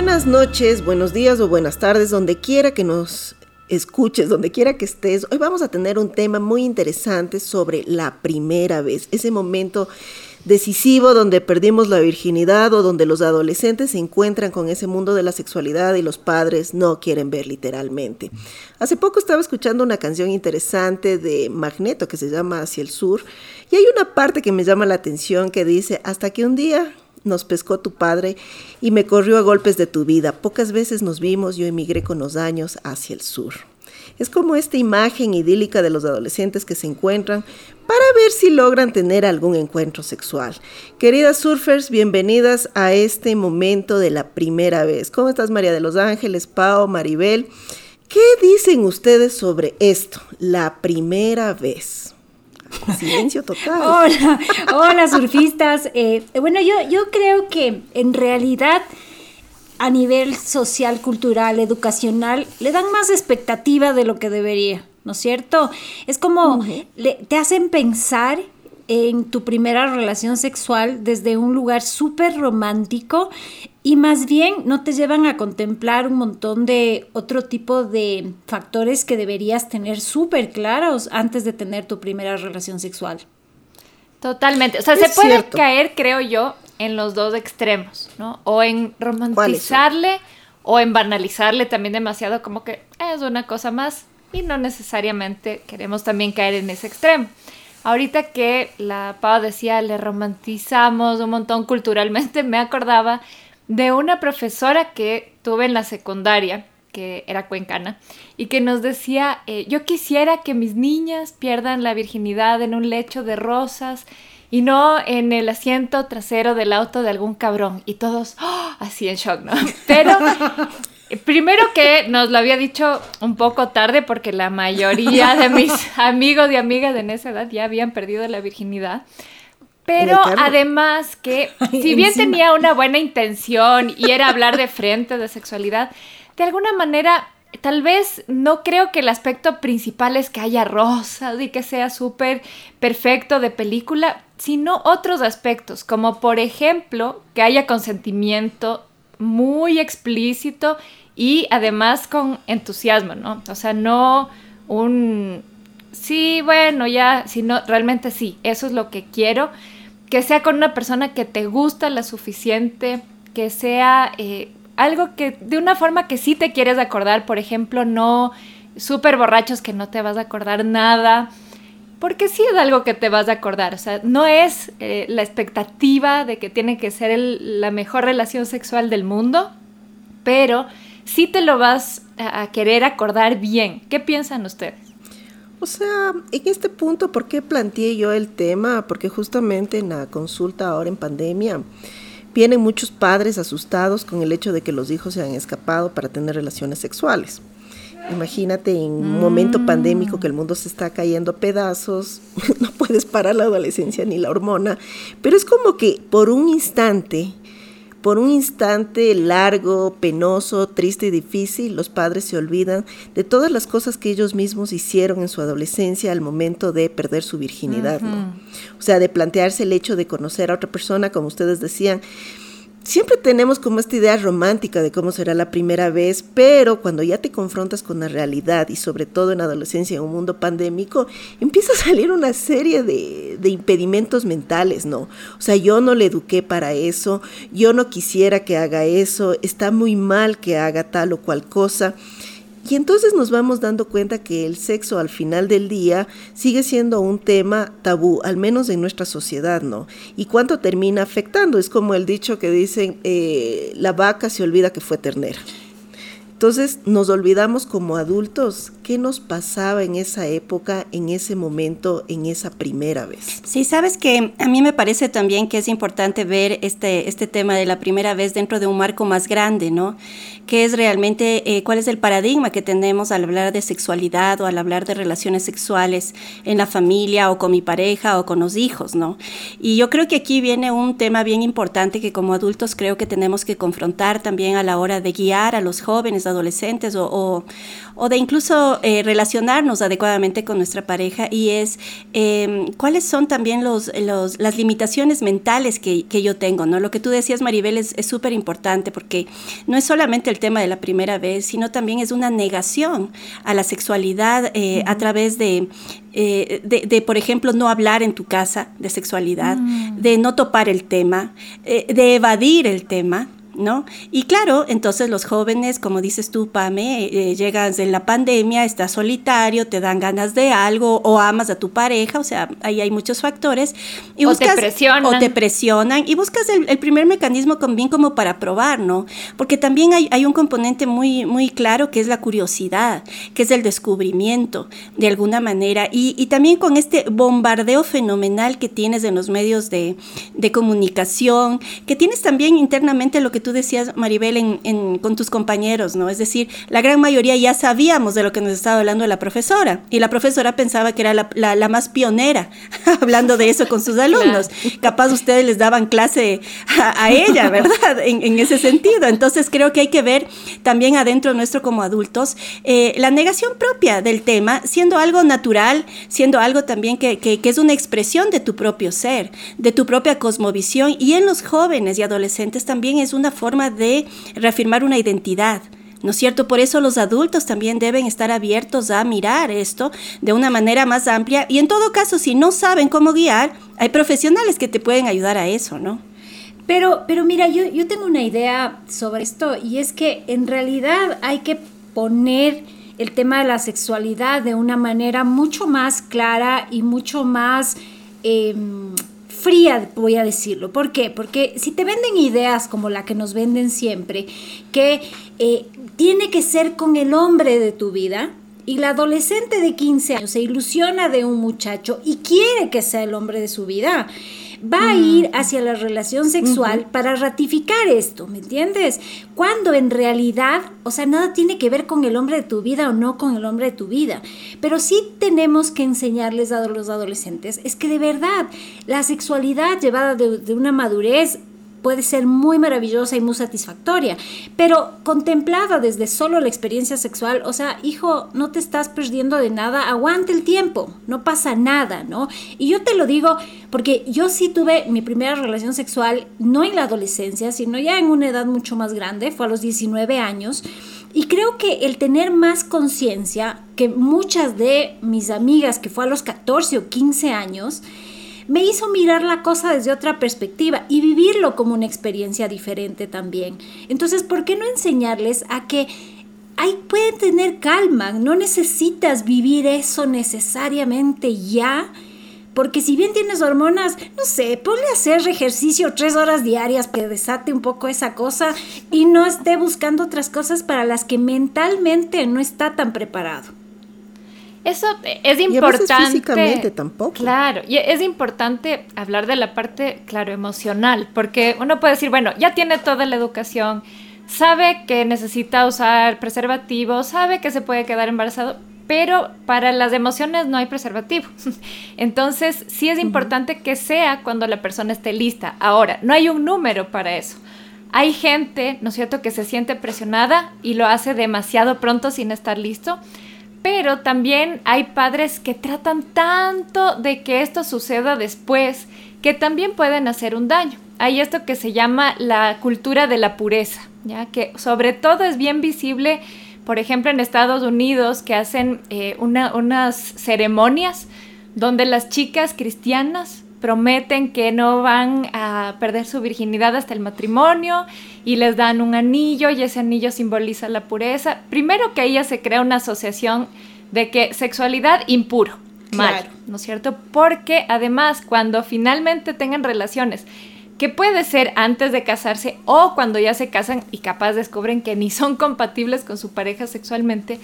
Buenas noches, buenos días o buenas tardes, donde quiera que nos escuches, donde quiera que estés. Hoy vamos a tener un tema muy interesante sobre la primera vez, ese momento decisivo donde perdimos la virginidad o donde los adolescentes se encuentran con ese mundo de la sexualidad y los padres no quieren ver literalmente. Hace poco estaba escuchando una canción interesante de Magneto que se llama Hacia el Sur y hay una parte que me llama la atención que dice, hasta que un día nos pescó tu padre y me corrió a golpes de tu vida. Pocas veces nos vimos, yo emigré con los años hacia el sur. Es como esta imagen idílica de los adolescentes que se encuentran para ver si logran tener algún encuentro sexual. Queridas surfers, bienvenidas a este momento de la primera vez. ¿Cómo estás María de los Ángeles, Pau, Maribel? ¿Qué dicen ustedes sobre esto, la primera vez? Silencio total. hola, hola surfistas. Eh, bueno, yo, yo creo que en realidad a nivel social, cultural, educacional, le dan más expectativa de lo que debería, ¿no es cierto? Es como te hacen pensar en tu primera relación sexual desde un lugar súper romántico y más bien no te llevan a contemplar un montón de otro tipo de factores que deberías tener súper claros antes de tener tu primera relación sexual. Totalmente. O sea, se puede caer, creo yo, en los dos extremos, ¿no? O en romantizarle o en banalizarle también demasiado como que es una cosa más y no necesariamente queremos también caer en ese extremo. Ahorita que la Pau decía, le romantizamos un montón culturalmente, me acordaba de una profesora que tuve en la secundaria, que era cuencana, y que nos decía, eh, yo quisiera que mis niñas pierdan la virginidad en un lecho de rosas y no en el asiento trasero del auto de algún cabrón. Y todos ¡oh! así en shock, ¿no? Pero primero que nos lo había dicho un poco tarde porque la mayoría de mis amigos y amigas en esa edad ya habían perdido la virginidad. Pero además que, si bien tenía una buena intención y era hablar de frente de sexualidad, de alguna manera, tal vez no creo que el aspecto principal es que haya rosas y que sea súper perfecto de película, sino otros aspectos, como por ejemplo que haya consentimiento muy explícito y además con entusiasmo, ¿no? O sea, no un sí, bueno, ya, sino realmente sí, eso es lo que quiero que sea con una persona que te gusta la suficiente, que sea eh, algo que de una forma que sí te quieres acordar, por ejemplo, no súper borrachos que no te vas a acordar nada, porque sí es algo que te vas a acordar, o sea, no es eh, la expectativa de que tiene que ser la mejor relación sexual del mundo, pero sí te lo vas a querer acordar bien. ¿Qué piensan ustedes? O sea, en este punto, ¿por qué planteé yo el tema? Porque justamente en la consulta ahora en pandemia vienen muchos padres asustados con el hecho de que los hijos se han escapado para tener relaciones sexuales. Imagínate en un momento pandémico que el mundo se está cayendo a pedazos, no puedes parar la adolescencia ni la hormona, pero es como que por un instante por un instante largo, penoso, triste y difícil, los padres se olvidan de todas las cosas que ellos mismos hicieron en su adolescencia al momento de perder su virginidad, ¿no? O sea, de plantearse el hecho de conocer a otra persona, como ustedes decían, siempre tenemos como esta idea romántica de cómo será la primera vez, pero cuando ya te confrontas con la realidad y sobre todo en adolescencia, en un mundo pandémico, empieza a salir una serie de, de impedimentos mentales, ¿no? O sea, yo no le eduqué para eso, yo no quisiera que haga eso, está muy mal que haga tal o cual cosa. Y entonces nos vamos dando cuenta que el sexo al final del día sigue siendo un tema tabú, al menos en nuestra sociedad, ¿no? Y cuánto termina afectando. Es como el dicho que dicen, eh, la vaca se olvida que fue ternera. Entonces nos olvidamos como adultos qué nos pasaba en esa época, en ese momento, en esa primera vez. Sí, sabes que a mí me parece también que es importante ver este, este tema de la primera vez dentro de un marco más grande, ¿no? Que es realmente eh, cuál es el paradigma que tenemos al hablar de sexualidad o al hablar de relaciones sexuales en la familia o con mi pareja o con los hijos, ¿no? Y yo creo que aquí viene un tema bien importante que como adultos creo que tenemos que confrontar también a la hora de guiar a los jóvenes, adolescentes o, o, de incluso eh, relacionarnos adecuadamente con nuestra pareja y es em, cuáles son también los, los, las limitaciones mentales que, que, yo tengo, ¿no? Lo que tú decías, Maribel, es súper importante porque no es solamente el tema de la primera vez, sino también es una negación a la sexualidad eh, a través de, eh, de, de, por ejemplo, no hablar en tu casa de sexualidad, mm. de no topar el tema, de evadir el tema. ¿No? Y claro, entonces los jóvenes, como dices tú, Pame, eh, llegas en la pandemia, estás solitario, te dan ganas de algo o amas a tu pareja, o sea, ahí hay muchos factores. Y o te presionan. O te presionan y buscas el, primer mecanismo también como para probar, ¿no? Porque también hay, hay, un componente muy, muy claro que es la curiosidad, que es el descubrimiento, de alguna manera. Y, y también con este bombardeo fenomenal que tienes en los medios de, de comunicación, que tienes también internamente lo que tú tú decías, Maribel, en, con tus compañeros, ¿no? Es decir, la gran mayoría ya sabíamos de lo que nos estaba hablando la profesora y la profesora pensaba que era la, más pionera hablando de eso con sus alumnos. Capaz ustedes les daban clase a, ella, ¿verdad? En, ese sentido. Entonces creo que hay que ver también adentro nuestro como adultos eh, la negación propia del tema, siendo algo natural, siendo algo también que, que es una expresión de tu propio ser, de tu propia cosmovisión y en los jóvenes y adolescentes también es una forma de reafirmar una identidad. ¿No es cierto? Por eso los adultos también deben estar abiertos a mirar esto de una manera más amplia y en todo caso, si no saben cómo guiar, hay profesionales que te pueden ayudar a eso, ¿no? Pero, pero mira, yo, yo tengo una idea sobre esto y es que en realidad hay que poner el tema de la sexualidad de una manera mucho más clara y mucho más... Em, fría, voy a decirlo. ¿Por qué? Porque si te venden ideas como la que nos venden siempre, que eh, tiene que ser con el hombre de tu vida, y la adolescente de 15 años se ilusiona de un muchacho y quiere que sea el hombre de su vida, va a ir hacia la relación sexual para ratificar esto, ¿me entiendes? Cuando en realidad, o sea, nada tiene que ver con el hombre de tu vida o no con el hombre de tu vida, pero sí tenemos que enseñarles a los adolescentes, es que de verdad la sexualidad llevada de, de una madurez puede ser muy maravillosa y muy satisfactoria, pero contemplada desde solo la experiencia sexual, o sea, hijo, no te estás perdiendo de nada, aguante el tiempo, no pasa nada, ¿no? Y yo te lo digo porque yo sí tuve mi primera relación sexual, no en la adolescencia, sino ya en una edad mucho más grande, fue a los 19 años. Y creo que el tener más conciencia que muchas de mis amigas que fue a los 14 o 15 años, me hizo mirar la cosa desde otra perspectiva y vivirlo como una experiencia diferente también. Entonces, ¿por qué no enseñarles a que ahí pueden tener calma? No necesitas vivir eso necesariamente ya. Porque si bien tienes hormonas, no sé, ponle a hacer ejercicio tres horas diarias que desate un poco esa cosa y no esté buscando otras cosas para las que mentalmente no está tan preparado. Eso es importante. Y físicamente tampoco. Claro, y es importante hablar de la parte, claro, emocional, porque uno puede decir, bueno, ya tiene toda la educación, sabe que necesita usar preservativo, sabe que se puede quedar embarazado, pero para las emociones no hay preservativo. Entonces, sí es importante que sea cuando la persona esté lista. Ahora, no hay un número para eso. Hay gente, ¿no es cierto?, que se siente presionada y lo hace demasiado pronto sin estar listo pero también hay padres que tratan tanto de que esto suceda después que también pueden hacer un daño. Hay esto que se llama la cultura de la pureza, ya que sobre todo es bien visible, por ejemplo, en Estados Unidos, que hacen eh, unas ceremonias donde las chicas cristianas prometen que no van a perder su virginidad hasta el matrimonio y les dan un anillo y ese anillo simboliza la pureza. Primero que ella se crea una asociación de que sexualidad impuro, mal, ¿no es cierto? Porque además cuando finalmente tengan relaciones, que puede ser antes de casarse o cuando ya se casan y capaz descubren que ni son compatibles con su pareja sexualmente,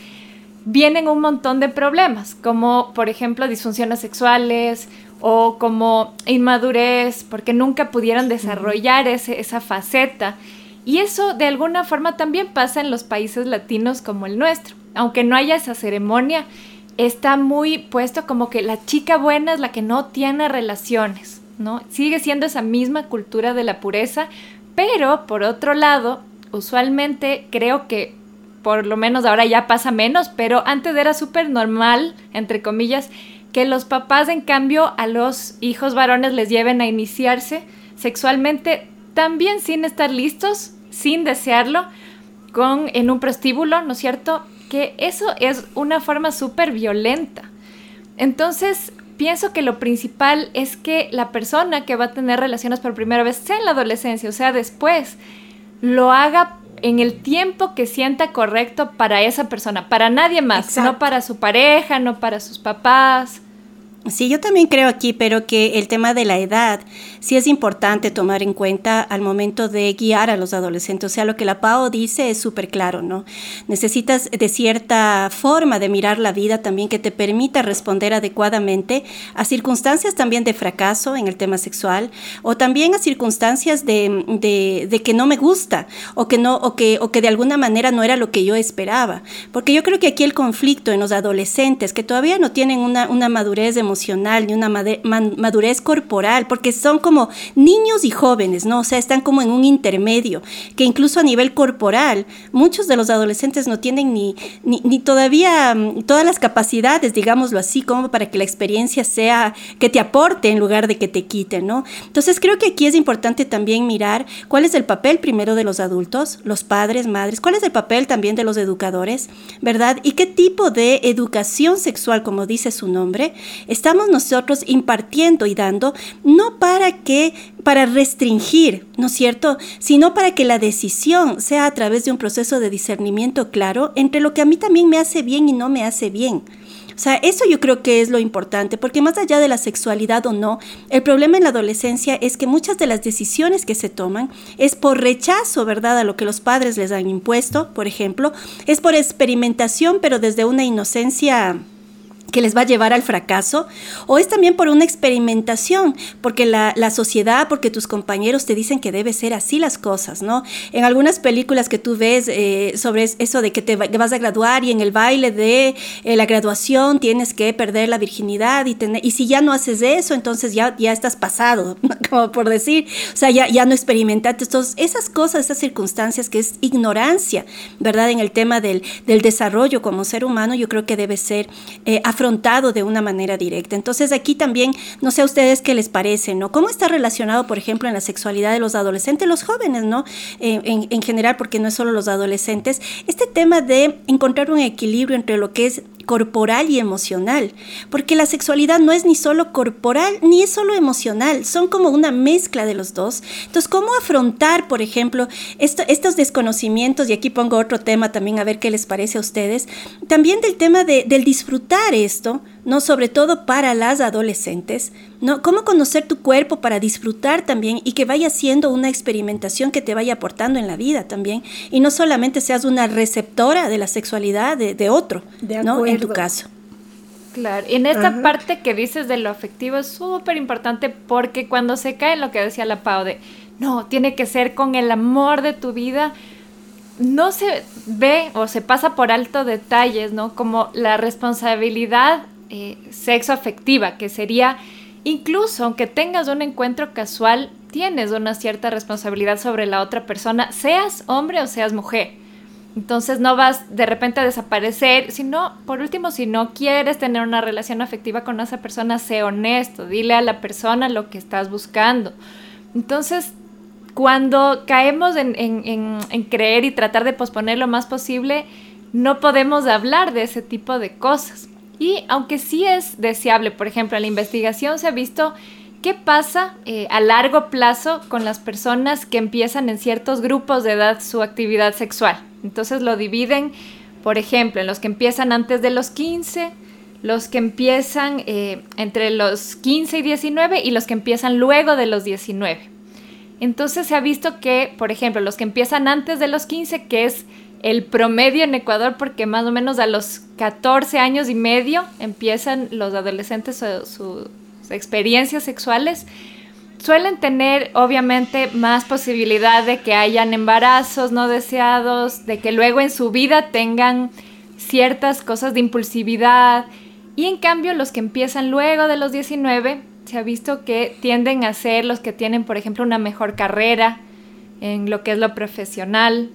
vienen un montón de problemas, como por ejemplo disfunciones sexuales o como inmadurez, porque nunca pudieron desarrollar esa faceta. Y eso de alguna forma también pasa en los países latinos como el nuestro. Aunque no haya esa ceremonia, está muy puesto como que la chica buena es la que no tiene relaciones, ¿no? Sigue siendo esa misma cultura de la pureza, pero por otro lado, usualmente creo que por lo menos ahora ya pasa menos, pero antes era súper normal, entre comillas, que los papás en cambio a los hijos varones les lleven a iniciarse sexualmente también sin estar listos, sin desearlo, con, en un prostíbulo, ¿no es cierto? Que eso es una forma súper violenta. Entonces, pienso que lo principal es que la persona que va a tener relaciones por primera vez, sea en la adolescencia o sea después, lo haga en el tiempo que sienta correcto para esa persona, para nadie más, no para su pareja, no para sus papás. Sí, yo también creo aquí, pero que el tema de la edad sí es importante tomar en cuenta al momento de guiar a los adolescentes. O sea, lo que la PAO dice es súper claro, ¿no? Necesitas de cierta forma de mirar la vida también que te permita responder adecuadamente a circunstancias también de fracaso en el tema sexual o también a circunstancias de, de, que no me gusta o que, no, o, que, o que de alguna manera no era lo que yo esperaba. Porque yo creo que aquí el conflicto en los adolescentes que todavía no tienen una, una madurez emocional, emocional, ni una madurez corporal, porque son como niños y jóvenes, ¿no? O sea, están como en un intermedio, que incluso a nivel corporal, muchos de los adolescentes no tienen ni, ni, todavía mm, todas las capacidades, digámoslo así, como para que la experiencia sea, que te aporte en lugar de que te quite, ¿no? Entonces creo que aquí es importante también mirar cuál es el papel primero de los adultos, los padres, madres, cuál es el papel también de los educadores, ¿verdad? Y qué tipo de educación sexual, como dice su nombre, estamos nosotros impartiendo y dando, no para que, para restringir, ¿no es cierto?, sino para que la decisión sea a través de un proceso de discernimiento claro entre lo que a mí también me hace bien y no me hace bien. O sea, eso yo creo que es lo importante, porque más allá de la sexualidad o no, el problema en la adolescencia es que muchas de las decisiones que se toman es por rechazo, ¿verdad?, a lo que los padres les han impuesto, por ejemplo, es por experimentación, pero desde una inocencia que les va a llevar al fracaso, o es también por una experimentación, porque la, sociedad, porque tus compañeros te dicen que debe ser así las cosas, ¿no? En algunas películas que tú ves eh, sobre eso de que te vas a graduar y en el baile de eh, la graduación tienes que perder la virginidad y, tener, y si ya no haces eso, entonces ya, ya estás pasado, como por decir, o sea, ya, ya no experimentaste. Entonces, esas cosas, esas circunstancias que es ignorancia, ¿verdad? En el tema del, del desarrollo como ser humano, yo creo que debe ser eh, de una manera directa. Entonces aquí también, no sé a ustedes qué les parece, ¿no? ¿Cómo está relacionado, por ejemplo, en la sexualidad de los adolescentes, los jóvenes, ¿no? En, en general, porque no es solo los adolescentes, este tema de encontrar un equilibrio entre lo que es corporal y emocional, porque la sexualidad no es ni solo corporal ni es solo emocional, son como una mezcla de los dos. Entonces, ¿cómo afrontar, por ejemplo, estos desconocimientos? Y aquí pongo otro tema también a ver qué les parece a ustedes, también del tema de, del disfrutar esto, ¿no? Sobre todo para las adolescentes, ¿no? Cómo conocer tu cuerpo para disfrutar también y que vaya siendo una experimentación que te vaya aportando en la vida también. Y no solamente seas una receptora de la sexualidad de, otro, ¿no? En tu caso. Claro, y en esta parte que dices de lo afectivo es súper importante porque cuando se cae lo que decía la Pau de, no, tiene que ser con el amor de tu vida, no se ve o se pasa por alto detalles, ¿no? Como la responsabilidad eh, sexo afectiva, que sería incluso aunque tengas un encuentro casual, tienes una cierta responsabilidad sobre la otra persona, seas hombre o seas mujer. Entonces no vas de repente a desaparecer, sino, por último, si no quieres tener una relación afectiva con esa persona, sé honesto, dile a la persona lo que estás buscando. Entonces, cuando caemos en, en creer y tratar de posponer lo más posible, no podemos hablar de ese tipo de cosas. Y aunque sí es deseable, por ejemplo, en la investigación se ha visto qué pasa eh, a largo plazo con las personas que empiezan en ciertos grupos de edad su actividad sexual. Entonces lo dividen, por ejemplo, en los que empiezan antes de los 15, los que empiezan eh, entre los 15 y 19 y los que empiezan luego de los 19. Entonces se ha visto que, por ejemplo, los que empiezan antes de los 15, que es el promedio en Ecuador, porque más o menos a los 14 años y medio empiezan los adolescentes sus experiencias sexuales, suelen tener obviamente más posibilidad de que hayan embarazos no deseados, de que luego en su vida tengan ciertas cosas de impulsividad. Y en cambio los que empiezan luego de los 19, se ha visto que tienden a ser los que tienen, por ejemplo, una mejor carrera en lo que es lo profesional.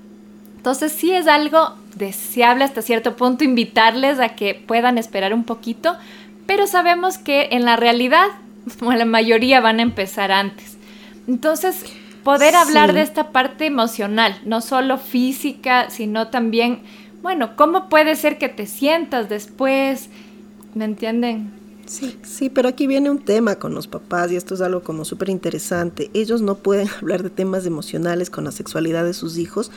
Entonces sí es algo deseable hasta cierto punto invitarles a que puedan esperar un poquito, pero sabemos que en la realidad la mayoría van a empezar antes. Entonces, poder hablar de esta parte emocional, no solo física, sino también, bueno, ¿cómo puede ser que te sientas después? ¿Me entienden? Sí, sí, pero aquí viene un tema con los papás y esto es algo como súper interesante. Ellos no pueden hablar de temas emocionales con la sexualidad de sus hijos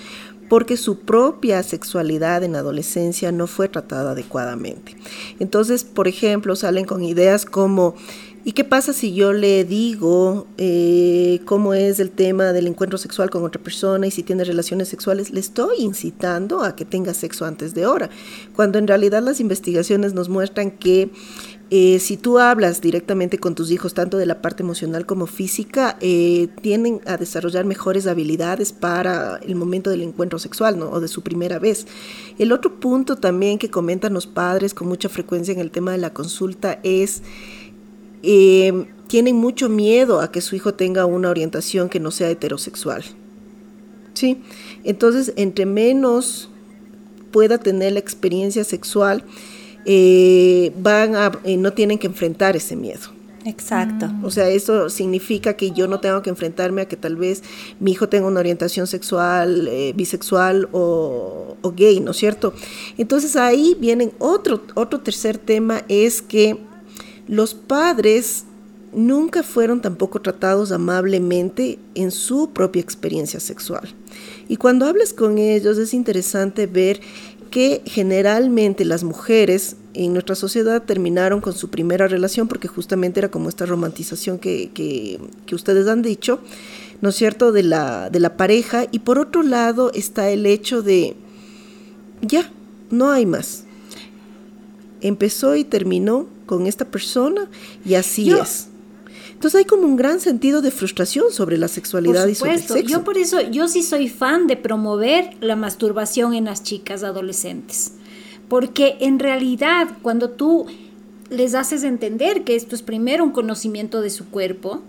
porque su propia sexualidad en adolescencia no fue tratada adecuadamente. Entonces, por ejemplo, salen con ideas como ¿Y qué pasa si yo le digo eh, cómo es el tema del encuentro sexual con otra persona y si tiene relaciones sexuales? Le estoy incitando a que tenga sexo antes de hora, cuando en realidad las investigaciones nos muestran que eh, si tú hablas directamente con tus hijos, tanto de la parte emocional como física, eh, tienden a desarrollar mejores habilidades para el momento del encuentro sexual ¿no? o de su primera vez. El otro punto también que comentan los padres con mucha frecuencia en el tema de la consulta es eh, tienen mucho miedo a que su hijo tenga una orientación que no sea heterosexual. ¿Sí? Entonces, entre menos pueda tener la experiencia sexual, eh, van a, eh, no tienen que enfrentar ese miedo. Exacto. O sea, eso significa que yo no tengo que enfrentarme a que tal vez mi hijo tenga una orientación sexual, bisexual o, o, gay, ¿no es cierto? Entonces ahí viene otro, otro tercer tema, es que los padres nunca fueron tampoco tratados amablemente en su propia experiencia sexual. Y cuando hablas con ellos es interesante ver que generalmente las mujeres en nuestra sociedad terminaron con su primera relación porque justamente era como esta romantización que, que, ustedes han dicho, ¿no es cierto?, de la, de la pareja. Y por otro lado está el hecho de, ya, no hay más. Empezó y terminó, con esta persona y así es. Entonces hay como un gran sentido de frustración sobre la sexualidad y sobre el sexo. Yo por eso, yo sí soy fan de promover la masturbación en las chicas adolescentes. Porque en realidad cuando tú les haces entender que esto es primero un conocimiento de su cuerpo,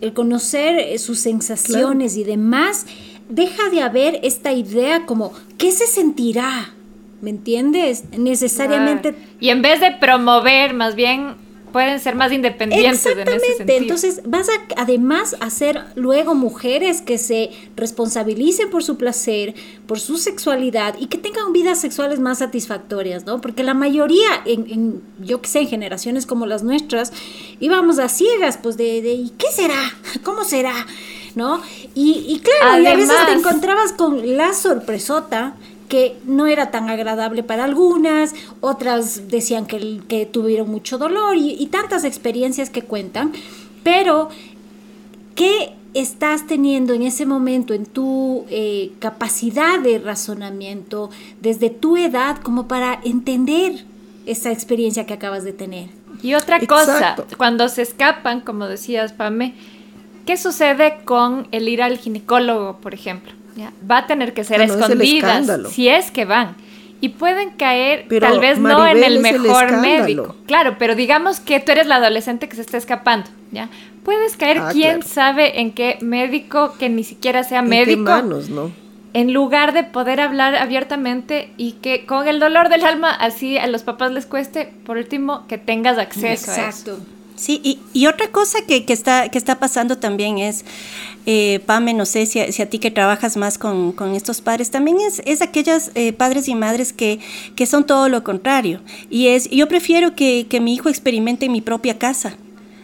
el conocer eh, sus sensaciones y demás, deja de haber esta idea como, ¿qué se sentirá? ¿Me entiendes? Necesariamente. Y en vez de promover, más bien pueden ser más independientes Exactamente. en ese sentido. Entonces, vas a además a ser luego mujeres que se responsabilicen por su placer, por su sexualidad y que tengan vidas sexuales más satisfactorias, ¿no? Porque la mayoría, en, yo que sé, en generaciones como las nuestras, íbamos a ciegas, pues de, de ¿y qué será? ¿Cómo será? ¿No? Y, y claro, y a veces te encontrabas con la sorpresota que no era tan agradable para algunas, otras decían que, que tuvieron mucho dolor y, tantas experiencias que cuentan, pero ¿qué estás teniendo en ese momento en tu eh, capacidad de razonamiento desde tu edad como para entender esa experiencia que acabas de tener? Y otra cosa, cuando se escapan, como decías, Pame, ¿qué sucede con el ir al ginecólogo, por ejemplo? Va a tener que ser escondidas si es que van. Y pueden caer, tal vez no en el mejor médico. Claro, pero digamos que tú eres la adolescente que se está escapando, ¿ya? Puedes caer, ah, quién sabe en qué médico que ni siquiera sea médico. manos, ¿no? En lugar de poder hablar abiertamente y que con el dolor del alma así a los papás les cueste, por último, que tengas acceso a eso. Sí, y, otra cosa que, está, que está pasando también es, eh, Pame, no sé si a, ti que trabajas más con, estos padres, también es, es aquellas eh, padres y madres que, que, son todo lo contrario. Y es, yo prefiero que, mi hijo experimente en mi propia casa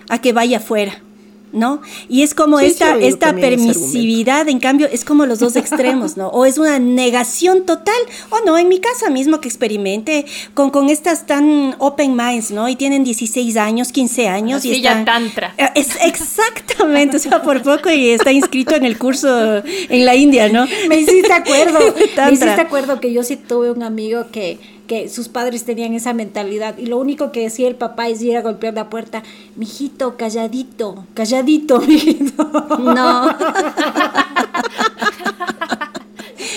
a que vaya afuera. ¿No? Y es como esta, esta permisividad, en cambio, es como los dos extremos, ¿no? O es una negación total, o no, en mi casa mismo que experimente con, con estas tan open minds, ¿no? Y tienen 16 años, 15 años. y están, tantra. Eh, es, exactamente, o sea, por poco y está inscrito en el curso en la India, ¿no? Me hiciste acuerdo, me hiciste acuerdo que yo sí tuve un amigo que que sus padres tenían esa mentalidad y lo único que decía el papá es ir a golpear la puerta, mijito, calladito, calladito, mijito. No.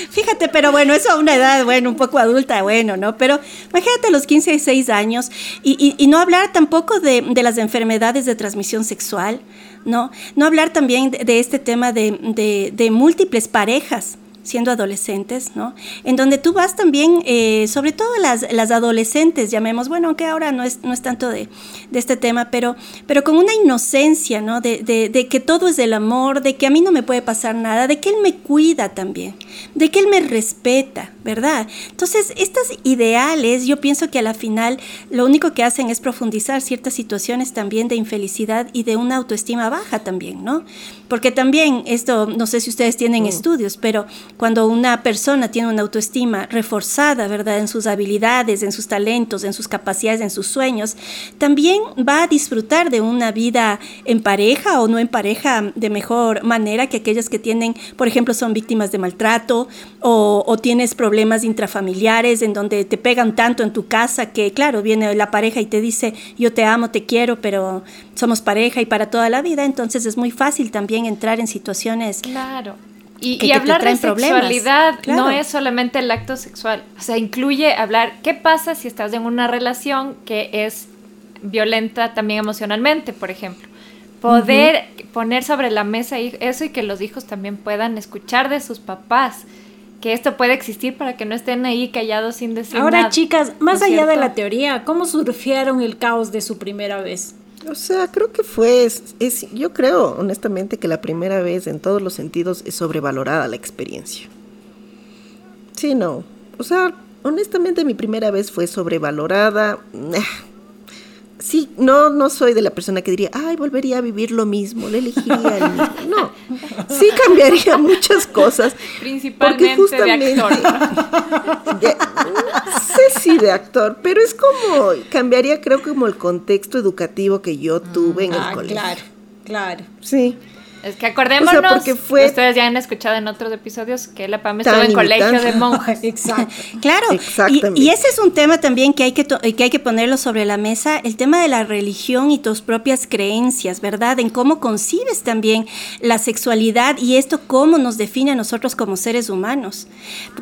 Fíjate, pero bueno, eso a una edad, bueno, un poco adulta, bueno, ¿no? Pero imagínate los 15, 16 años y, y, no hablar tampoco de, de, las enfermedades de transmisión sexual, ¿no? No hablar también de, este tema de, de, de múltiples parejas siendo adolescentes, ¿no? En donde tú vas también, eh, sobre todo las, las, adolescentes, llamemos, bueno, aunque ahora no es, no es tanto de, de este tema, pero, pero con una inocencia, ¿no? De, de, de, que todo es del amor, de que a mí no me puede pasar nada, de que él me cuida también, de que él me respeta, ¿verdad? Entonces, estas ideales, yo pienso que a la final lo único que hacen es profundizar ciertas situaciones también de infelicidad y de una autoestima baja también, ¿no? Porque también esto, no sé si ustedes tienen mm. estudios, pero cuando una persona tiene una autoestima reforzada, ¿verdad? En sus habilidades, en sus talentos, en sus capacidades, en sus sueños, también va a disfrutar de una vida en pareja o no en pareja de mejor manera que aquellas que tienen, por ejemplo, son víctimas de maltrato o, o tienes problemas intrafamiliares en donde te pegan tanto en tu casa que, claro, viene la pareja y te dice, yo te amo, te quiero, pero somos pareja y para toda la vida, entonces es muy fácil también entrar en situaciones. Claro. Y, hablar de sexualidad no es solamente el acto sexual, o sea, incluye hablar qué pasa si estás en una relación que es violenta también emocionalmente, por ejemplo. Poder poner sobre la mesa eso y que los hijos también puedan escuchar de sus papás que esto puede existir para que no estén ahí callados sin decir Ahora, nada. Ahora, chicas, más allá de la teoría, ¿cómo surfearon el caos de su primera vez? O sea, creo que fue, es, yo creo honestamente que la primera vez en todos los sentidos es sobrevalorada la experiencia. Sí, no. O sea, honestamente mi primera vez fue sobrevalorada sí, no, no soy de la persona que diría, ay, volvería a vivir lo mismo, le elegiría el mismo. No, sí cambiaría muchas cosas. Principalmente justamente, de actor. sé si de actor, pero es como, cambiaría creo como el contexto educativo que yo tuve en el ah, colegio. Claro, claro. Sí. Es que acordémonos, ustedes ya han escuchado en otros episodios que la PAM estuvo en colegio de monjas. Exacto. Claro, y, ese es un tema también que hay que, que hay que ponerlo sobre la mesa, el tema de la religión y tus propias creencias, ¿verdad? En cómo concibes también la sexualidad y esto cómo nos define a nosotros como seres humanos,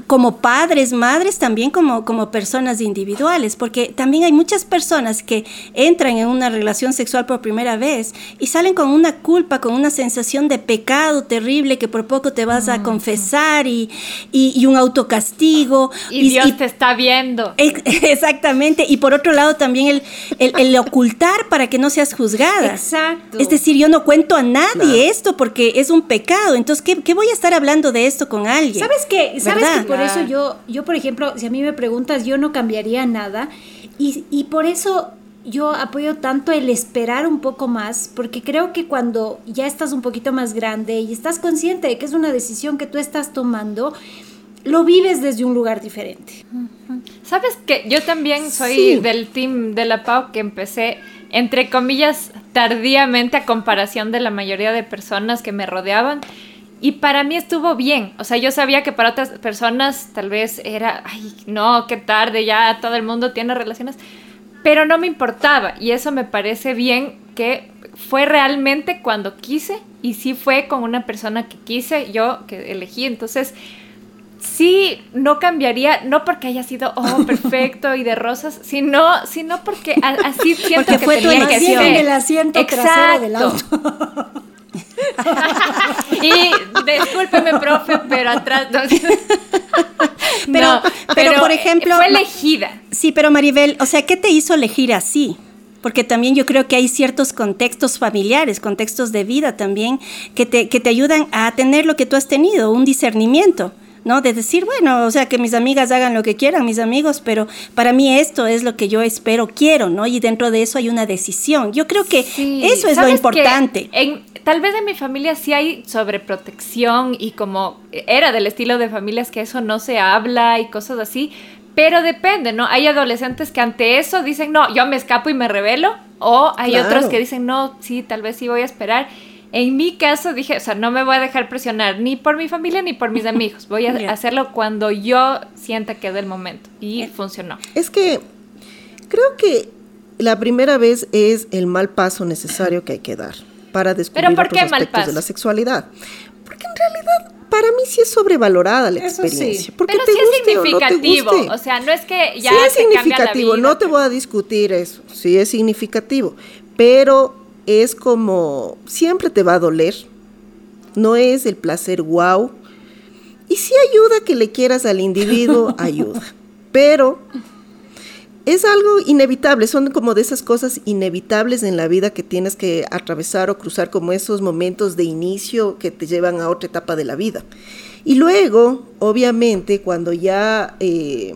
como padres, madres, también como, como personas individuales, porque también hay muchas personas que entran en una relación sexual por primera vez y salen con una culpa, con una sensación de pecado terrible que por poco te vas a confesar y, y, un autocastigo. Y, Dios te está viendo. Exactamente. Y por otro lado también el, el, ocultar para que no seas juzgada. Exacto. Es decir, yo no cuento a nadie esto porque es un pecado. Entonces, ¿qué, ¿qué, voy a estar hablando de esto con alguien? ¿Sabes qué? ¿Sabes que por eso yo, yo, por ejemplo, si a mí me preguntas, yo no cambiaría nada. Y, y por eso yo apoyo tanto el esperar un poco más, porque creo que cuando ya estás un poquito más grande y estás consciente de que es una decisión que tú estás tomando, lo vives desde un lugar diferente. Sabes que yo también soy del team de la Pau que empecé, entre comillas, tardíamente a comparación de la mayoría de personas que me rodeaban. Y para mí estuvo bien. O sea, yo sabía que para otras personas tal vez era, ay, no, qué tarde, ya todo el mundo tiene relaciones pero no me importaba y eso me parece bien que fue realmente cuando quise y sí fue con una persona que quise, yo que elegí, entonces sí no cambiaría, no porque haya sido oh perfecto y de rosas, sino, sino porque así siento porque que fue tenía que ser. en el asiento Exacto. del auto. y discúlpeme, profe, pero atrás no. pero, pero, por ejemplo. Fue elegida. Sí, pero Maribel, o sea, ¿qué te hizo elegir así? Porque también yo creo que hay ciertos contextos familiares, contextos de vida también, que te, que te ayudan a tener lo que tú has tenido, un discernimiento. ¿No? De decir, bueno, o sea, que mis amigas hagan lo que quieran, mis amigos, pero para mí esto es lo que yo espero, quiero, ¿no? Y dentro de eso hay una decisión. Yo creo que eso es lo importante. En, tal vez en mi familia sí hay sobreprotección y como era del estilo de familias que eso no se habla y cosas así, pero depende, ¿no? Hay adolescentes que ante eso dicen, no, yo me escapo y me revelo, o hay otros que dicen, no, sí, tal vez sí voy a esperar. En mi caso dije, o sea, no me voy a dejar presionar ni por mi familia ni por mis amigos. Voy a hacerlo cuando yo sienta que es el momento. Y eh, funcionó. Es que creo que la primera vez es el mal paso necesario que hay que dar para descubrir ¿Pero otros aspectos de la sexualidad. Porque en realidad para mí sí es sobrevalorada la experiencia. Porque Pero te sí es significativo. O, o, sea, no es que ya sí es significativo, no te voy a discutir eso. Sí es significativo. Pero es como, siempre te va a doler, no es el placer wow. Y si ayuda que le quieras al individuo, ayuda. Pero es algo inevitable, son como de esas cosas inevitables en la vida que tienes que atravesar o cruzar como esos momentos de inicio que te llevan a otra etapa de la vida. Y luego, obviamente, cuando ya eh,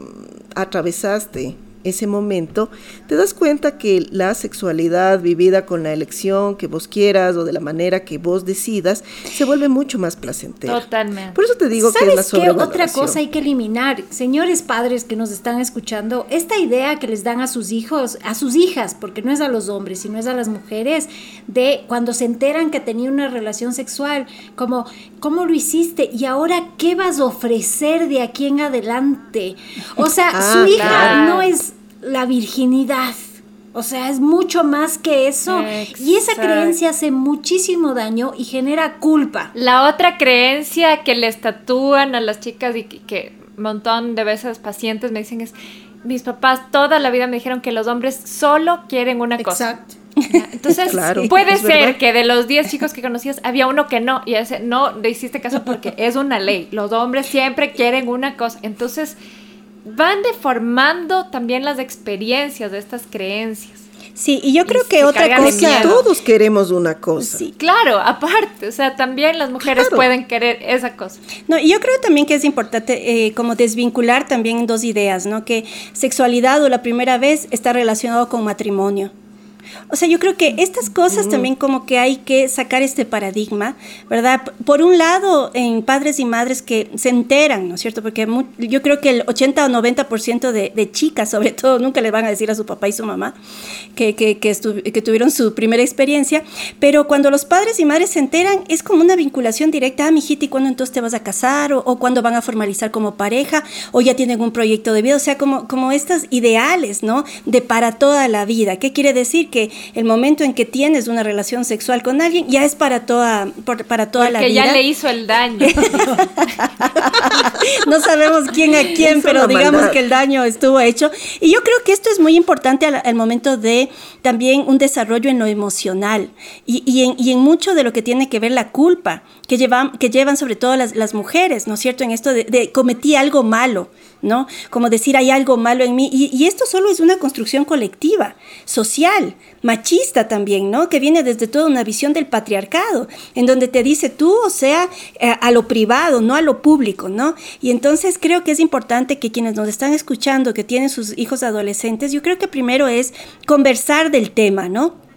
atravesaste ese momento, te das cuenta que la sexualidad vivida con la elección que vos quieras o de la manera que vos decidas se vuelve mucho más placentera. Totalmente. Por eso te digo que es la sobrevaloración. qué otra cosa hay que eliminar? Señores padres que nos están escuchando, esta idea que les dan a sus hijos, a sus hijas, porque no es a los hombres, sino es a las mujeres, de cuando se enteran que tenía una relación sexual, como, ¿cómo lo hiciste? Y ahora, ¿qué vas a ofrecer de aquí en adelante? O sea, ah, su hija no es la virginidad. O sea, es mucho más que eso. Y esa creencia hace muchísimo daño y genera culpa. La otra creencia que le tatúan a las chicas y que, un montón de veces pacientes me dicen es, mis papás toda la vida me dijeron que los hombres solo quieren una cosa. Exacto. Entonces, puede ser que de los 10 chicos que conocías había uno que no, y ese no le hiciste caso porque es una ley. Los hombres siempre quieren una cosa. Entonces, van deformando también las experiencias de estas creencias. Sí, y yo creo que otra cosa, todos queremos una cosa. Sí, claro, aparte, o sea, también las mujeres pueden querer esa cosa. No, y yo creo también que es importante eh, como desvincular también dos ideas, ¿no? Que sexualidad o la primera vez está relacionado con matrimonio. O sea, yo creo que estas cosas también como que hay que sacar este paradigma, ¿verdad? Por un lado, en padres y madres que se enteran, ¿no es cierto? Porque yo creo que el 80 o 90% de, de chicas, sobre todo, nunca le van a decir a su papá y su mamá que, que, que, que, tuvieron su primera experiencia, pero cuando los padres y madres se enteran, es como una vinculación directa, ah, mijita, ¿y cuándo entonces te vas a casar? O, o cuándo van a formalizar como pareja? O ya tienen un proyecto de vida, o sea, como, como estas ideales, ¿no? De para toda la vida. ¿Qué quiere decir? Que el momento en que tienes una relación sexual con alguien ya es para toda, para toda la vida. Que ya le hizo el daño. no sabemos quién a quién, pero digamos que el daño estuvo hecho. Y yo creo que esto es muy importante al, momento de también un desarrollo en lo emocional y, y, en, y, en, mucho de lo que tiene que ver la culpa que llevan, que llevan sobre todo las, las mujeres, ¿no es cierto? En esto de, de cometí algo malo. ¿No? Como decir hay algo malo en mí. Y, esto solo es una construcción colectiva, social, machista también, ¿no? Que viene desde toda una visión del patriarcado, en donde te dice tú, o sea, eh, a lo privado, no a lo público, ¿no? Y entonces creo que es importante que quienes nos están escuchando, que tienen sus hijos adolescentes, yo creo que primero es conversar del tema, ¿no?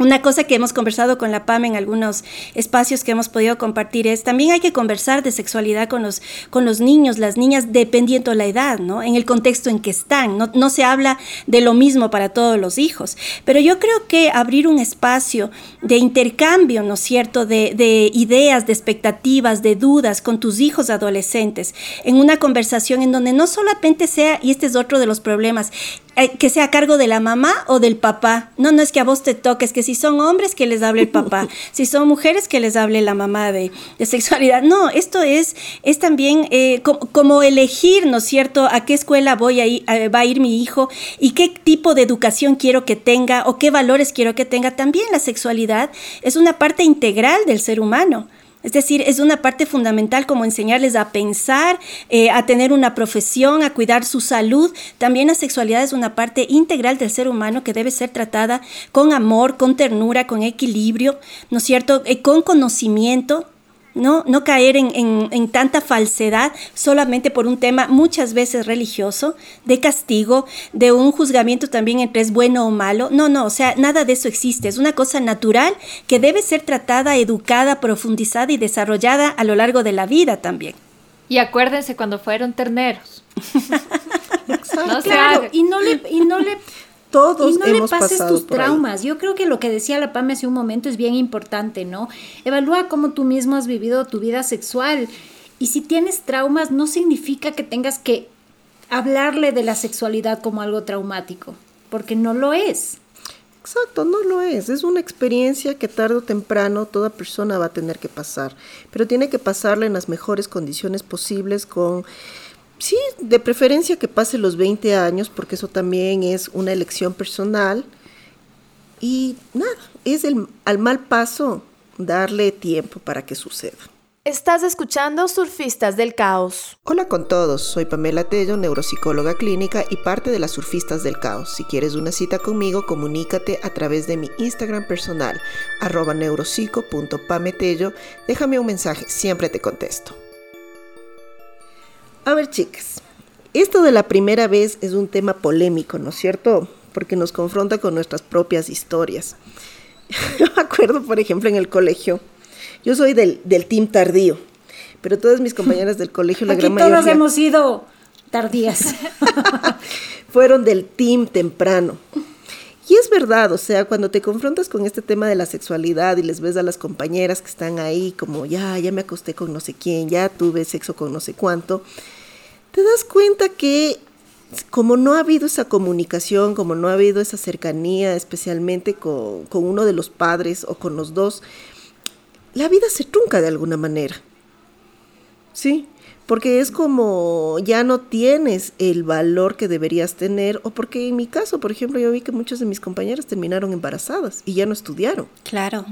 Una cosa que hemos conversado con la PAM en algunos espacios que hemos podido compartir es también hay que conversar de sexualidad con los, con los niños, las niñas, dependiendo la edad, ¿no? En el contexto en que están. No, no se habla de lo mismo para todos los hijos. Pero yo creo que abrir un espacio de intercambio, ¿no cierto?, de, de ideas, de expectativas, de dudas con tus hijos adolescentes, en una conversación en donde no solamente sea, y este es otro de los problemas, que sea a cargo de la mamá o del papá. No, no es que a vos te toques, que si son hombres que les hable el papá, si son mujeres que les hable la mamá de, sexualidad. No, esto es, es también eh, como, elegir, ¿no es cierto?, a qué escuela voy a ir, va a ir mi hijo y qué tipo de educación quiero que tenga o qué valores quiero que tenga. También la sexualidad es una parte integral del ser humano. Es decir, es una parte fundamental como enseñarles a pensar, eh, a tener una profesión, a cuidar su salud. También la sexualidad es una parte integral del ser humano que debe ser tratada con amor, con ternura, con equilibrio, ¿no es cierto? Eh, con conocimiento, ¿no? No caer en, tanta falsedad solamente por un tema muchas veces religioso, de castigo, de un juzgamiento también entre es bueno o malo. No, no, o sea, nada de eso existe. Es una cosa natural que debe ser tratada, educada, profundizada y desarrollada a lo largo de la vida también. Y acuérdense cuando fueron terneros. claro, y no le, y no le todos y no le pases tus traumas. Yo creo que lo que decía la PAME hace un momento es bien importante, ¿no? Evalúa cómo tú mismo has vivido tu vida sexual. Y si tienes traumas, no significa que tengas que hablarle de la sexualidad como algo traumático, porque no lo es. Exacto, no lo es. Es una experiencia que tarde o temprano toda persona va a tener que pasar, pero tiene que pasarla en las mejores condiciones posibles con Sí, de preferencia que pase los 20 años, porque eso también es una elección personal. Y nada, es el, al mal paso darle tiempo para que suceda. Estás escuchando Surfistas del Caos. Hola con todos, soy Pamela Tello, neuropsicóloga clínica y parte de las Surfistas del Caos. Si quieres una cita conmigo, comunícate a través de mi Instagram personal, arroba neuropsico.pametello. Déjame un mensaje, siempre te contesto. A ver, chicas, esto de la primera vez es un tema polémico, ¿no es cierto? Porque nos confronta con nuestras propias historias. Yo me acuerdo, por ejemplo, en el colegio, yo soy del, team tardío, pero todas mis compañeras del colegio, la Aquí gran mayoría... todas hemos sido tardías. fueron del team temprano. Y es verdad, o sea, cuando te confrontas con este tema de la sexualidad y les ves a las compañeras que están ahí como, ya, ya me acosté con no sé quién, ya tuve sexo con no sé cuánto, te das cuenta que como no ha habido esa comunicación, como no ha habido esa cercanía, especialmente con, con uno de los padres o con los dos, la vida se trunca de alguna manera. ¿Sí? Porque es como ya no tienes el valor que deberías tener, o porque en mi caso, por ejemplo, yo vi que muchas de mis compañeras terminaron embarazadas y ya no estudiaron. Claro.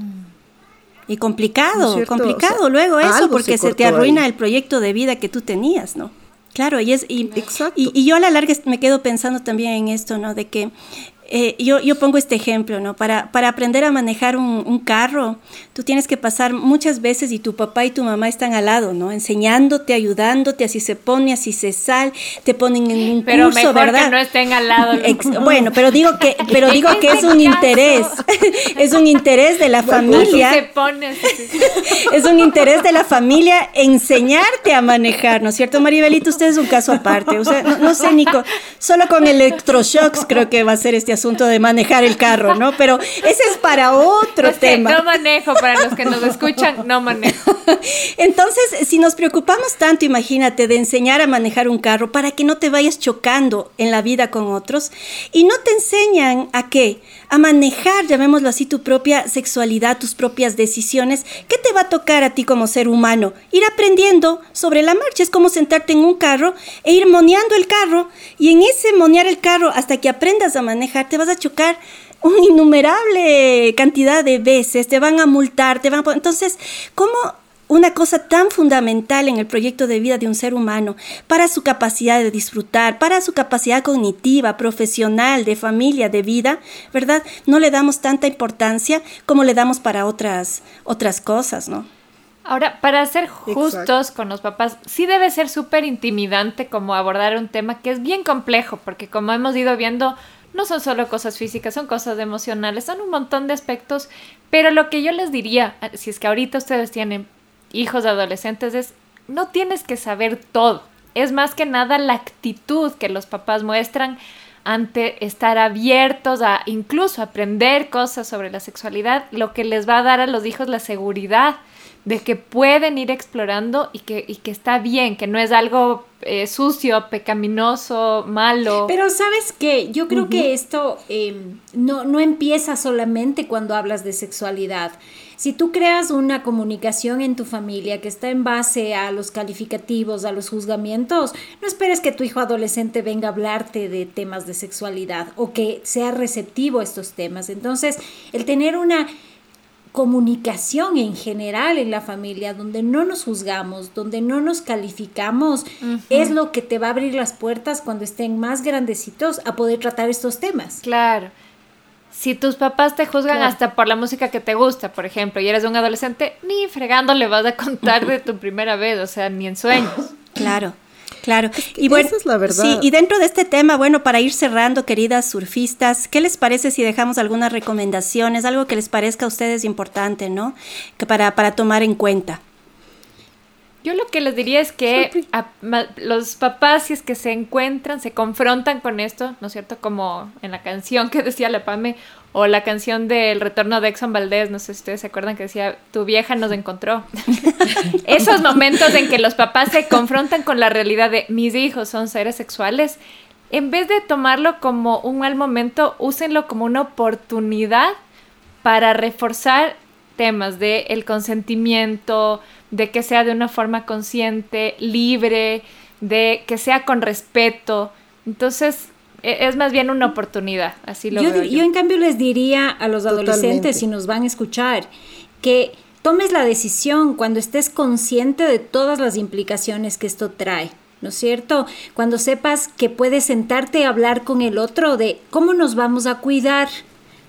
Y complicado, complicado luego eso, porque se, te arruina el proyecto de vida que tú tenías, ¿no? Claro, y, es, y, y, y, yo a la larga me quedo pensando también en esto, ¿no? De que eh, yo, yo, pongo este ejemplo, ¿no? Para, para aprender a manejar un, un, carro, tú tienes que pasar muchas veces y tu papá y tu mamá están al lado, ¿no? Enseñándote, ayudándote, así se pone, así se sale, te ponen en un pero curso, mejor ¿verdad? Que no estén al lado. bueno, pero digo que, pero digo que es un interés, es un interés de la familia. Se pone, es un interés de la familia enseñarte a manejar, ¿no es cierto, Maribelito? Usted es un caso aparte. O sea, no, no sé, Nico, solo con electroshocks creo que va a ser este asunto de manejar el carro, ¿no? Pero ese es para otro tema. No manejo, para los que nos escuchan, no manejo. Entonces, si nos preocupamos tanto, imagínate, de enseñar a manejar un carro para que no te vayas chocando en la vida con otros, y no te enseñan a qué, a manejar, llamémoslo así, tu propia sexualidad, tus propias decisiones, ¿qué te va a tocar a ti como ser humano? Ir aprendiendo sobre la marcha, es como sentarte en un carro e ir moneando el carro, y en ese monear el carro hasta que aprendas a manejar, te vas a chocar una innumerable cantidad de veces, te van a multar, te van a... Entonces, ¿cómo una cosa tan fundamental en el proyecto de vida de un ser humano para su capacidad de disfrutar, para su capacidad cognitiva, profesional, de familia, de vida, ¿verdad? No le damos tanta importancia como le damos para otras, otras cosas, ¿no? Ahora, para ser justos con los papás, sí debe ser súper intimidante como abordar un tema que es bien complejo, porque como hemos ido viendo, no son solo cosas físicas, son cosas emocionales, son un montón de aspectos, pero lo que yo les diría, si es que ahorita ustedes tienen hijos adolescentes, es no tienes que saber todo, es más que nada la actitud que los papás muestran ante estar abiertos a incluso aprender cosas sobre la sexualidad, lo que les va a dar a los hijos la seguridad de que pueden ir explorando y que, y que está bien, que no es algo eh, sucio, pecaminoso, malo. Pero sabes qué, yo creo que esto em, no, no empieza solamente cuando hablas de sexualidad. Si tú creas una comunicación en tu familia que está en base a los calificativos, a los juzgamientos, no esperes que tu hijo adolescente venga a hablarte de temas de sexualidad o que sea receptivo a estos temas. Entonces, el tener una comunicación en general en la familia, donde no nos juzgamos, donde no nos calificamos, es lo que te va a abrir las puertas cuando estén más grandecitos a poder tratar estos temas. Claro. Si tus papás te juzgan hasta por la música que te gusta, por ejemplo, y eres un adolescente, ni fregando le vas a contar de tu primera vez, o sea, ni en sueños. Claro. Claro, y bueno, esa es la verdad. Sí, y dentro de este tema, bueno, para ir cerrando, queridas surfistas, ¿qué les parece si dejamos algunas recomendaciones, algo que les parezca a ustedes importante, ¿no? Que para, para tomar en cuenta. Yo lo que les diría es que los papás, si es que se encuentran, se confrontan con esto, ¿no es cierto? Como en la canción que decía la Pame, o la canción del retorno de Exxon Valdés, no sé si ustedes se acuerdan que decía, tu vieja nos encontró. Esos momentos en que los papás se confrontan con la realidad de mis hijos son seres sexuales, en vez de tomarlo como un mal momento, úsenlo como una oportunidad para reforzar temas de el consentimiento, de que sea de una forma consciente, libre, de que sea con respeto. Entonces, e, es más bien una oportunidad, así lo yo, veo yo. en cambio les diría a los adolescentes, si nos van a escuchar, que tomes la decisión cuando estés consciente de todas las implicaciones que esto trae. ¿No es cierto? Cuando sepas que puedes sentarte a hablar con el otro de cómo nos vamos a cuidar,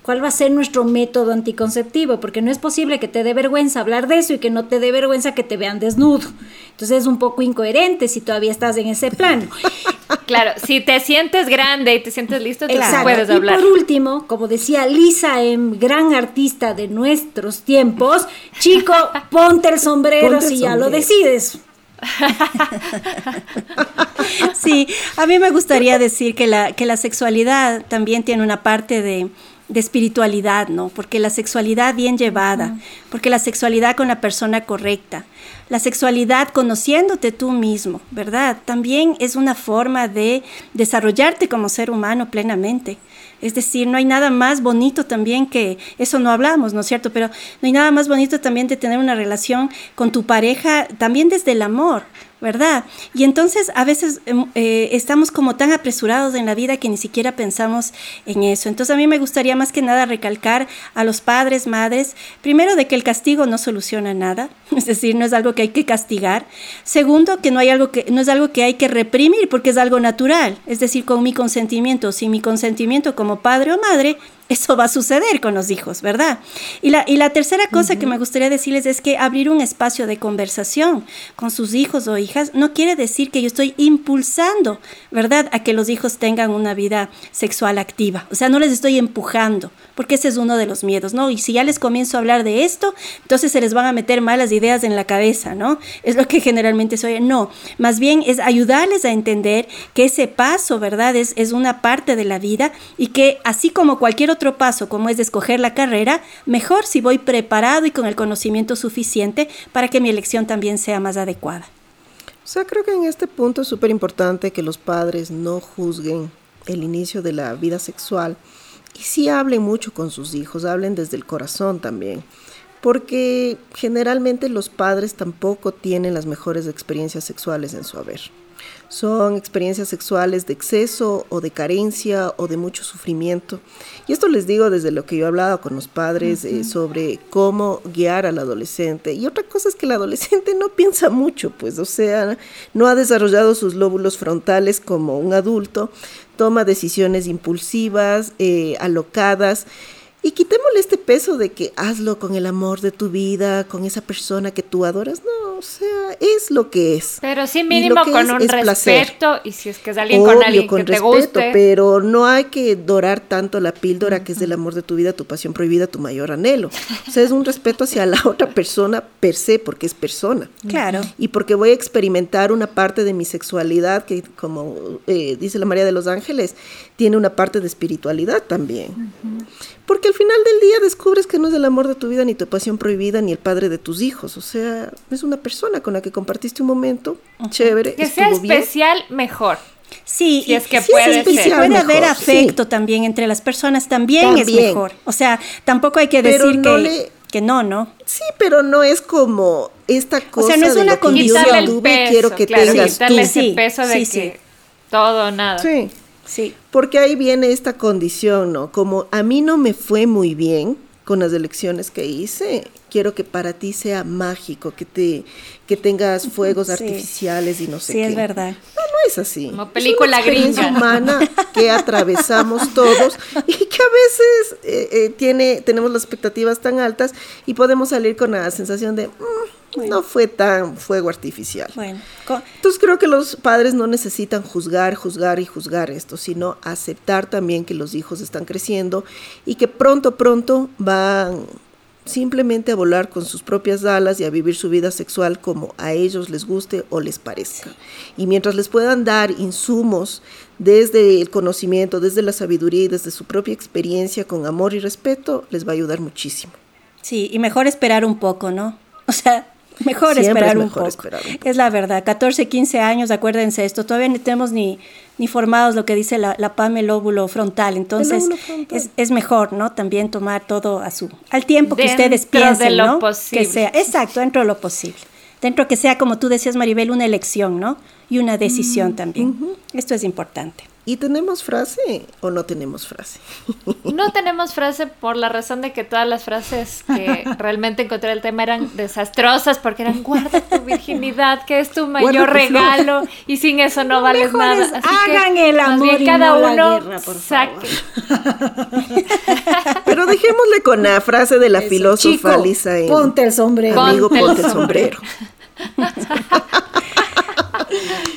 cuál va a ser nuestro método anticonceptivo, porque no es posible que te dé vergüenza hablar de eso y que no te dé vergüenza que te vean desnudo. Entonces es un poco incoherente si todavía estás en ese plano. Claro, si te sientes grande y te sientes listo, entonces puedes hablar. Y por último, como decía Lisa M, gran artista de nuestros tiempos, chico, ponte el sombrero si ya lo decides. Sí, a mí me gustaría decir que la, que la sexualidad también tiene una parte de, de espiritualidad, ¿no? Porque la sexualidad bien llevada, porque la sexualidad con la persona correcta, la sexualidad conociéndote tú mismo, ¿verdad? También es una forma de desarrollarte como ser humano plenamente. Es decir, no hay nada más bonito también que, eso no hablamos, ¿no es cierto? Pero no hay nada más bonito también de tener una relación con tu pareja, también desde el amor, ¿verdad? Y entonces a veces em, eh, estamos como tan apresurados en la vida que ni siquiera pensamos en eso. Entonces a mí me gustaría más que nada recalcar a los padres, madres, primero de que el castigo no soluciona nada, es decir, no es algo que hay que castigar. Segundo, que no hay algo que no es algo que hay que reprimir porque es algo natural, es decir, con mi consentimiento, sin mi consentimiento como padre o madre, eso va a suceder con los hijos, ¿verdad? Y la, y la tercera cosa que me gustaría decirles es que abrir un espacio de conversación con sus hijos o hijas no quiere decir que yo estoy impulsando, ¿verdad?, a que los hijos tengan una vida sexual activa. O sea, no les estoy empujando, porque ese es uno de los miedos, ¿no? Y si ya les comienzo a hablar de esto, entonces se les van a meter malas ideas en la cabeza, ¿no? Es lo que generalmente soy. No, más bien es ayudarles a entender que ese paso, ¿verdad?, es, es una parte de la vida y que así como cualquier otro otro paso, como es de escoger la carrera, mejor si voy preparado y con el conocimiento suficiente para que mi elección también sea más adecuada. O sea, creo que en este punto es súper importante que los padres no juzguen el inicio de la vida sexual y sí hablen mucho con sus hijos, hablen desde el corazón también, porque generalmente los padres tampoco tienen las mejores experiencias sexuales en su haber. Son experiencias sexuales de exceso o de carencia o de mucho sufrimiento. Y esto les digo desde lo que yo he hablado con los padres eh, sobre cómo guiar al adolescente. Y otra cosa es que el adolescente no piensa mucho, pues, o sea, no ha desarrollado sus lóbulos frontales como un adulto, toma decisiones impulsivas, eh, alocadas. Y quitémosle este peso de que hazlo con el amor de tu vida, con esa persona que tú adoras. No, o sea, es lo que es. Pero sí mínimo con un respeto y si es que es alguien con alguien que te guste. Pero no hay que dorar tanto la píldora que es el amor de tu vida, tu pasión prohibida, tu mayor anhelo. O sea, es un respeto hacia la otra persona per se, porque es persona. Claro. Y porque voy a experimentar una parte de mi sexualidad que, como eh, dice la María de los Ángeles, tiene una parte de espiritualidad también. Porque al final del día descubres que no es el amor de tu vida, ni tu pasión prohibida, ni el padre de tus hijos. O sea, es una persona con la que compartiste un momento chévere. Que sea especial, mejor. Sí, y es que puede, puede haber afecto también entre las personas, también, es mejor. O sea, tampoco hay que decir que, que no, ¿no? Sí, pero no es como esta cosa. O sea, no es una condición. quiero que tengas tú. ese peso de que todo o nada. Sí. Sí. Porque ahí viene esta condición, ¿no? Como a mí no me fue muy bien con las elecciones que hice, quiero que para ti sea mágico, que te que tengas fuegos artificiales y no sé qué. Sí, es verdad. No, no es así. Como película es una gringa. humana que atravesamos todos y que a veces eh, eh, tiene, tenemos las expectativas tan altas y podemos salir con la sensación de, mm, no fue tan fuego artificial. Bueno, Entonces creo que los padres no necesitan juzgar, juzgar y juzgar esto, sino aceptar también que los hijos están creciendo y que pronto, pronto van simplemente a volar con sus propias alas y a vivir su vida sexual como a ellos les guste o les parezca. Y mientras les puedan dar insumos desde el conocimiento, desde la sabiduría y desde su propia experiencia con amor y respeto, les va a ayudar muchísimo. Sí, y mejor esperar un poco, ¿no? O sea, Mejor, esperar, un poco. Es la verdad. 14, 15 años, acuérdense esto. Todavía no tenemos ni, ni formados lo que dice la, la PAM, el óvulo frontal. Entonces, Es, es, mejor, ¿no? También tomar todo a su, al tiempo que ustedes piensen, de lo Posible. Que sea, exacto, dentro de lo posible. Dentro que sea, como tú decías, Maribel, una elección, ¿no? Y una decisión mm, también. Esto es importante. ¿Y tenemos frase o no tenemos frase? No tenemos frase por la razón de que todas las frases que realmente encontré el tema eran desastrosas porque eran guarda tu virginidad, que es tu mayor regalo y sin eso no vales nada. Así hagan el amor y cada uno saque. Pero dejémosle con la frase de la filósofa Lisa. Ponte el sombrero. Amigo, ponte, el sombrero.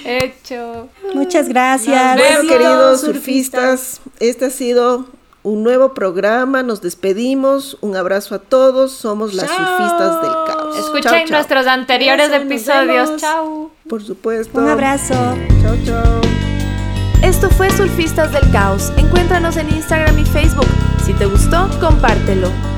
Hecho. Muchas gracias. Bueno, queridos surfistas, este ha sido un nuevo programa. Nos despedimos. Un abrazo a todos. Somos las surfistas del caos. Escuchen nuestros anteriores episodios. Chao. Por supuesto. Un abrazo. Chao, chao. Esto fue Surfistas del Caos. Encuéntranos en Instagram y Facebook. Si te gustó, compártelo.